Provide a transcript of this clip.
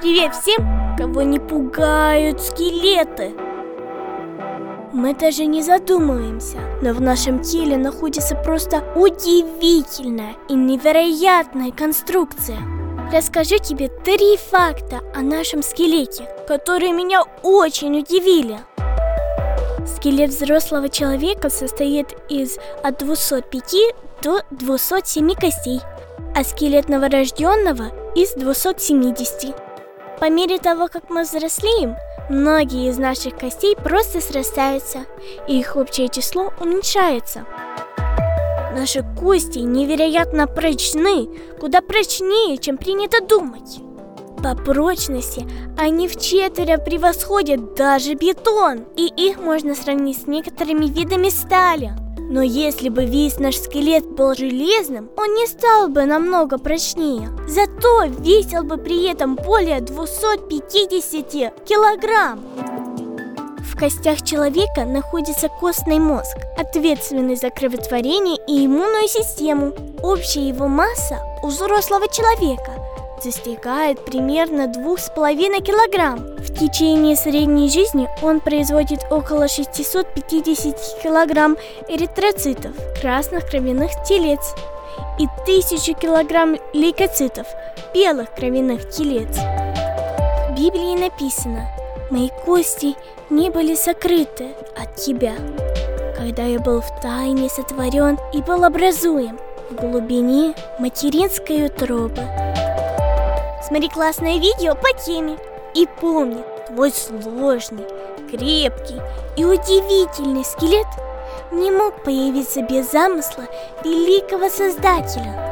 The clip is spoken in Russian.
Привет всем, кого не пугают скелеты! Мы даже не задумываемся, но в нашем теле находится просто удивительная и невероятная конструкция. Расскажу тебе три факта о нашем скелете, которые меня очень удивили. Скелет взрослого человека состоит из от 205 до 207 костей, а скелет новорожденного из 270. По мере того, как мы взрослеем, многие из наших костей просто срастаются, и их общее число уменьшается. Наши кости невероятно прочны, куда прочнее, чем принято думать. По прочности они в четверо превосходят даже бетон, и их можно сравнить с некоторыми видами стали. Но если бы весь наш скелет был железным, он не стал бы намного прочнее. Зато весил бы при этом более 250 килограмм. В костях человека находится костный мозг, ответственный за кроветворение и иммунную систему. Общая его масса у взрослого человека достигает примерно 2,5 килограмм. В течение средней жизни он производит около 650 килограмм эритроцитов, красных кровяных телец, и 1000 килограмм лейкоцитов, белых кровяных телец. В Библии написано «Мои кости не были сокрыты от тебя, когда я был в тайне сотворен и был образуем в глубине материнской утробы». Смотри классное видео по теме. И помни, твой сложный, крепкий и удивительный скелет не мог появиться без замысла великого Создателя –